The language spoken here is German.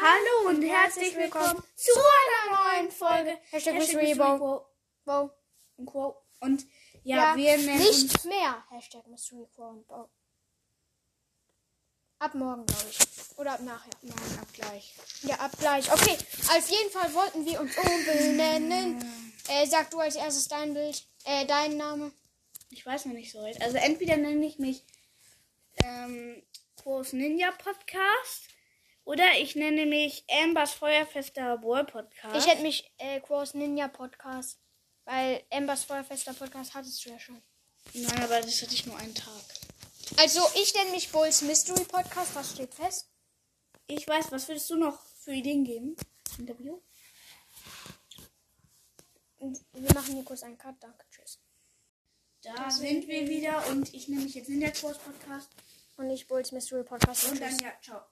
Hallo und herzlich willkommen zu einer neuen Folge. Hashtag Hashtag Mystery Bow. Und Quo. Und ja, Ja, wir nennen nicht mehr. Hashtag Mystery Quo und Bow. Ab morgen, glaube ich. Oder ab nachher. Nein, ab gleich. Ja, ab gleich. Okay, auf jeden Fall wollten wir uns umbenennen. Äh, sag du als erstes dein Bild. Äh, deinen Name. Ich weiß noch nicht so recht. Also entweder nenne ich mich ähm, Quo's Ninja Podcast oder ich nenne mich Ambers Feuerfester Ball Podcast. Ich hätte mich äh, Quos Ninja Podcast. Weil Embers Feuerfester Podcast hattest du ja schon. Nein, aber das hatte ich nur einen Tag. Also, ich nenne mich Bulls Mystery Podcast. Das steht fest. Ich weiß, was würdest du noch für Ideen geben? Interview? Und wir machen hier kurz einen Cut. Danke. Tschüss. Da sind wir wieder und ich nenne mich jetzt Ninja Quo's Podcast. Und ich Bulls Mystery Podcast. Und Tschüss. dann ja, ciao.